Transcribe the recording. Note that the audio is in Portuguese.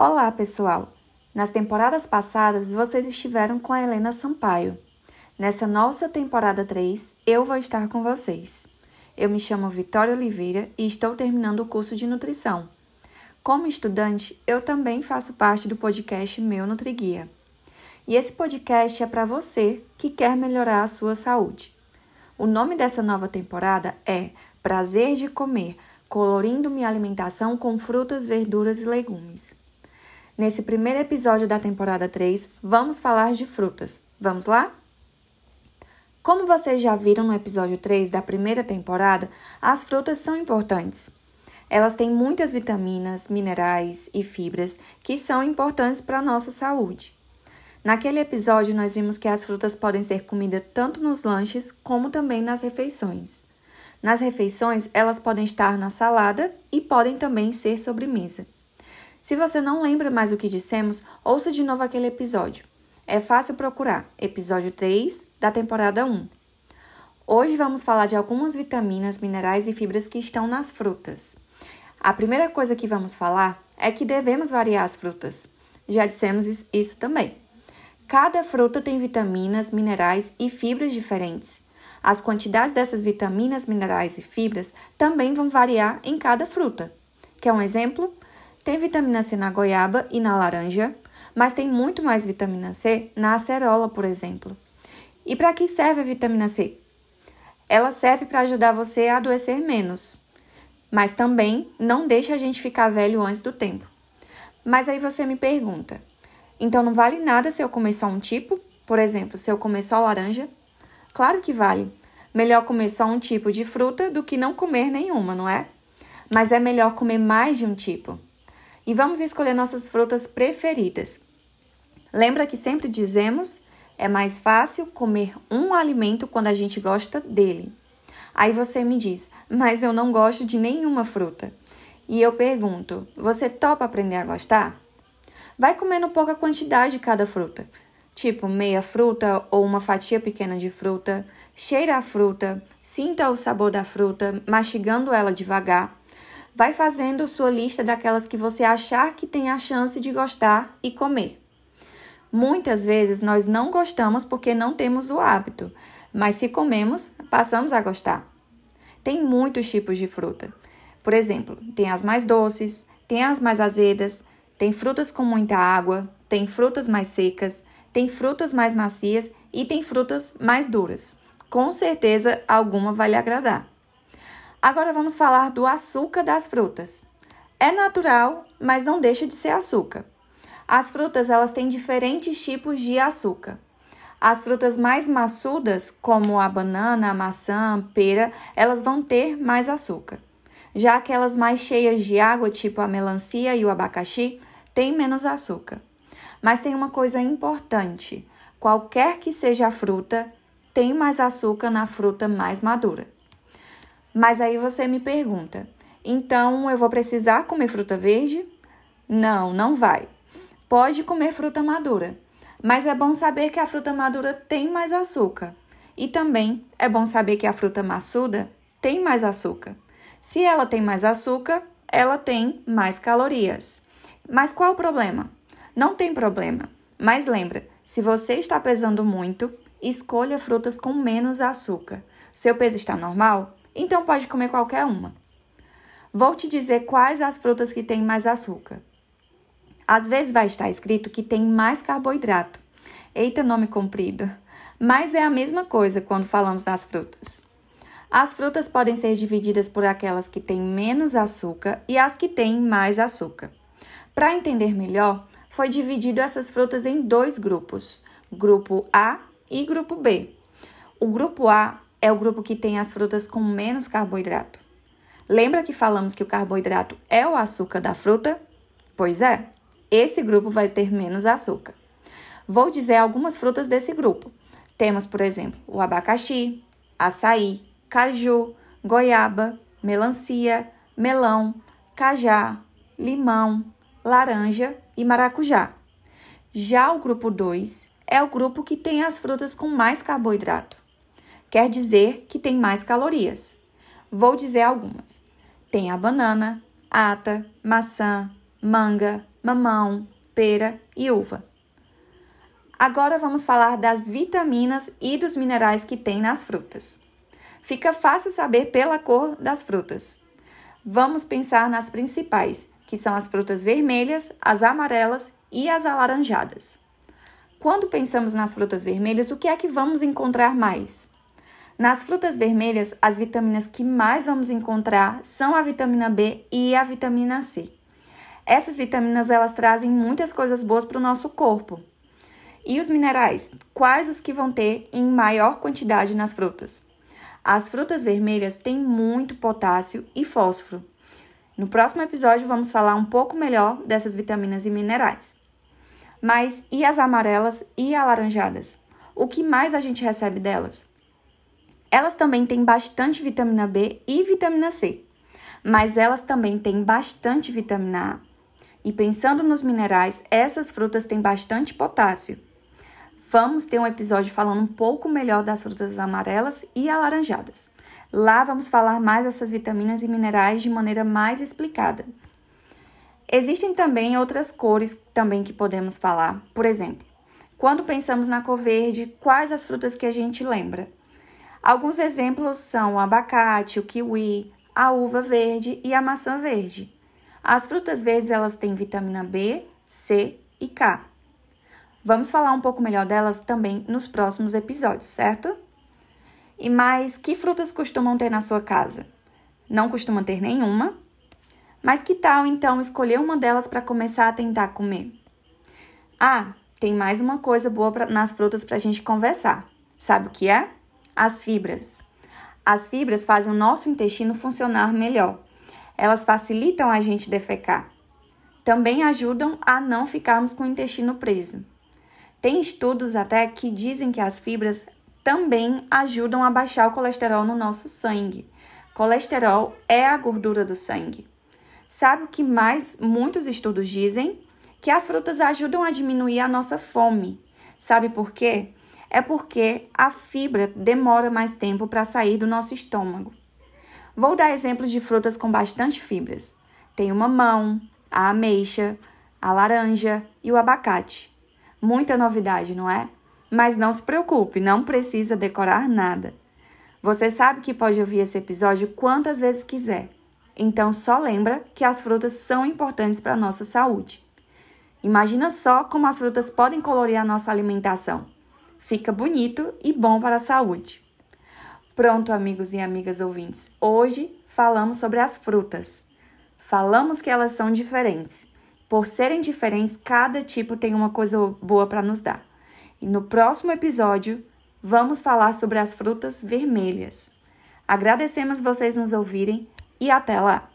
Olá, pessoal! Nas temporadas passadas, vocês estiveram com a Helena Sampaio. Nessa nossa temporada 3, eu vou estar com vocês. Eu me chamo Vitória Oliveira e estou terminando o curso de nutrição. Como estudante, eu também faço parte do podcast Meu NutriGuia. E esse podcast é para você que quer melhorar a sua saúde. O nome dessa nova temporada é Prazer de Comer, colorindo minha alimentação com frutas, verduras e legumes. Nesse primeiro episódio da temporada 3, vamos falar de frutas. Vamos lá? Como vocês já viram no episódio 3 da primeira temporada, as frutas são importantes. Elas têm muitas vitaminas, minerais e fibras que são importantes para a nossa saúde. Naquele episódio, nós vimos que as frutas podem ser comidas tanto nos lanches como também nas refeições. Nas refeições, elas podem estar na salada e podem também ser sobremesa. Se você não lembra mais o que dissemos, ouça de novo aquele episódio. É fácil procurar, episódio 3 da temporada 1. Hoje vamos falar de algumas vitaminas, minerais e fibras que estão nas frutas. A primeira coisa que vamos falar é que devemos variar as frutas. Já dissemos isso também. Cada fruta tem vitaminas, minerais e fibras diferentes. As quantidades dessas vitaminas, minerais e fibras também vão variar em cada fruta. Quer um exemplo? Tem vitamina C na goiaba e na laranja, mas tem muito mais vitamina C na acerola, por exemplo. E para que serve a vitamina C? Ela serve para ajudar você a adoecer menos, mas também não deixa a gente ficar velho antes do tempo. Mas aí você me pergunta: então não vale nada se eu comer só um tipo? Por exemplo, se eu comer só laranja? Claro que vale. Melhor comer só um tipo de fruta do que não comer nenhuma, não é? Mas é melhor comer mais de um tipo e vamos escolher nossas frutas preferidas. Lembra que sempre dizemos é mais fácil comer um alimento quando a gente gosta dele. Aí você me diz, mas eu não gosto de nenhuma fruta. E eu pergunto, você topa aprender a gostar? Vai comendo pouca quantidade de cada fruta, tipo meia fruta ou uma fatia pequena de fruta, cheira a fruta, sinta o sabor da fruta, mastigando ela devagar vai fazendo sua lista daquelas que você achar que tem a chance de gostar e comer. Muitas vezes nós não gostamos porque não temos o hábito, mas se comemos, passamos a gostar. Tem muitos tipos de fruta. Por exemplo, tem as mais doces, tem as mais azedas, tem frutas com muita água, tem frutas mais secas, tem frutas mais macias e tem frutas mais duras. Com certeza, alguma vai lhe agradar. Agora vamos falar do açúcar das frutas. É natural, mas não deixa de ser açúcar. As frutas elas têm diferentes tipos de açúcar. As frutas mais maçudas, como a banana, a maçã, a pera, elas vão ter mais açúcar. Já aquelas mais cheias de água, tipo a melancia e o abacaxi, têm menos açúcar. Mas tem uma coisa importante: qualquer que seja a fruta, tem mais açúcar na fruta mais madura. Mas aí você me pergunta: então eu vou precisar comer fruta verde? Não, não vai. Pode comer fruta madura, mas é bom saber que a fruta madura tem mais açúcar. E também é bom saber que a fruta maçuda tem mais açúcar. Se ela tem mais açúcar, ela tem mais calorias. Mas qual o problema? Não tem problema. Mas lembra, se você está pesando muito, escolha frutas com menos açúcar. Seu peso está normal? Então pode comer qualquer uma. Vou te dizer quais as frutas que têm mais açúcar. Às vezes vai estar escrito que tem mais carboidrato. Eita, nome comprido. Mas é a mesma coisa quando falamos das frutas. As frutas podem ser divididas por aquelas que têm menos açúcar e as que têm mais açúcar. Para entender melhor, foi dividido essas frutas em dois grupos, grupo A e grupo B. O grupo A é o grupo que tem as frutas com menos carboidrato. Lembra que falamos que o carboidrato é o açúcar da fruta? Pois é, esse grupo vai ter menos açúcar. Vou dizer algumas frutas desse grupo. Temos, por exemplo, o abacaxi, açaí, caju, goiaba, melancia, melão, cajá, limão, laranja e maracujá. Já o grupo 2 é o grupo que tem as frutas com mais carboidrato quer dizer que tem mais calorias. Vou dizer algumas. Tem a banana, ata, maçã, manga, mamão, pera e uva. Agora vamos falar das vitaminas e dos minerais que tem nas frutas. Fica fácil saber pela cor das frutas. Vamos pensar nas principais, que são as frutas vermelhas, as amarelas e as alaranjadas. Quando pensamos nas frutas vermelhas, o que é que vamos encontrar mais? Nas frutas vermelhas, as vitaminas que mais vamos encontrar são a vitamina B e a vitamina C. Essas vitaminas elas trazem muitas coisas boas para o nosso corpo. E os minerais? Quais os que vão ter em maior quantidade nas frutas? As frutas vermelhas têm muito potássio e fósforo. No próximo episódio, vamos falar um pouco melhor dessas vitaminas e minerais. Mas e as amarelas e alaranjadas? O que mais a gente recebe delas? Elas também têm bastante vitamina B e vitamina C, mas elas também têm bastante vitamina A. E pensando nos minerais, essas frutas têm bastante potássio. Vamos ter um episódio falando um pouco melhor das frutas amarelas e alaranjadas. Lá vamos falar mais dessas vitaminas e minerais de maneira mais explicada. Existem também outras cores também que podemos falar. Por exemplo, quando pensamos na cor verde, quais as frutas que a gente lembra? Alguns exemplos são o abacate, o kiwi, a uva verde e a maçã verde. As frutas verdes elas têm vitamina B, C e K. Vamos falar um pouco melhor delas também nos próximos episódios, certo? E mais, que frutas costumam ter na sua casa? Não costumam ter nenhuma? Mas que tal então escolher uma delas para começar a tentar comer? Ah, tem mais uma coisa boa pra, nas frutas para a gente conversar. Sabe o que é? As fibras. As fibras fazem o nosso intestino funcionar melhor. Elas facilitam a gente defecar. Também ajudam a não ficarmos com o intestino preso. Tem estudos até que dizem que as fibras também ajudam a baixar o colesterol no nosso sangue. Colesterol é a gordura do sangue. Sabe o que mais muitos estudos dizem? Que as frutas ajudam a diminuir a nossa fome. Sabe por quê? É porque a fibra demora mais tempo para sair do nosso estômago. Vou dar exemplos de frutas com bastante fibras. Tem o mamão, a ameixa, a laranja e o abacate. Muita novidade, não é? Mas não se preocupe, não precisa decorar nada. Você sabe que pode ouvir esse episódio quantas vezes quiser. Então só lembra que as frutas são importantes para a nossa saúde. Imagina só como as frutas podem colorir a nossa alimentação. Fica bonito e bom para a saúde. Pronto, amigos e amigas ouvintes. Hoje falamos sobre as frutas. Falamos que elas são diferentes por serem diferentes, cada tipo tem uma coisa boa para nos dar. E no próximo episódio, vamos falar sobre as frutas vermelhas. Agradecemos vocês nos ouvirem e até lá!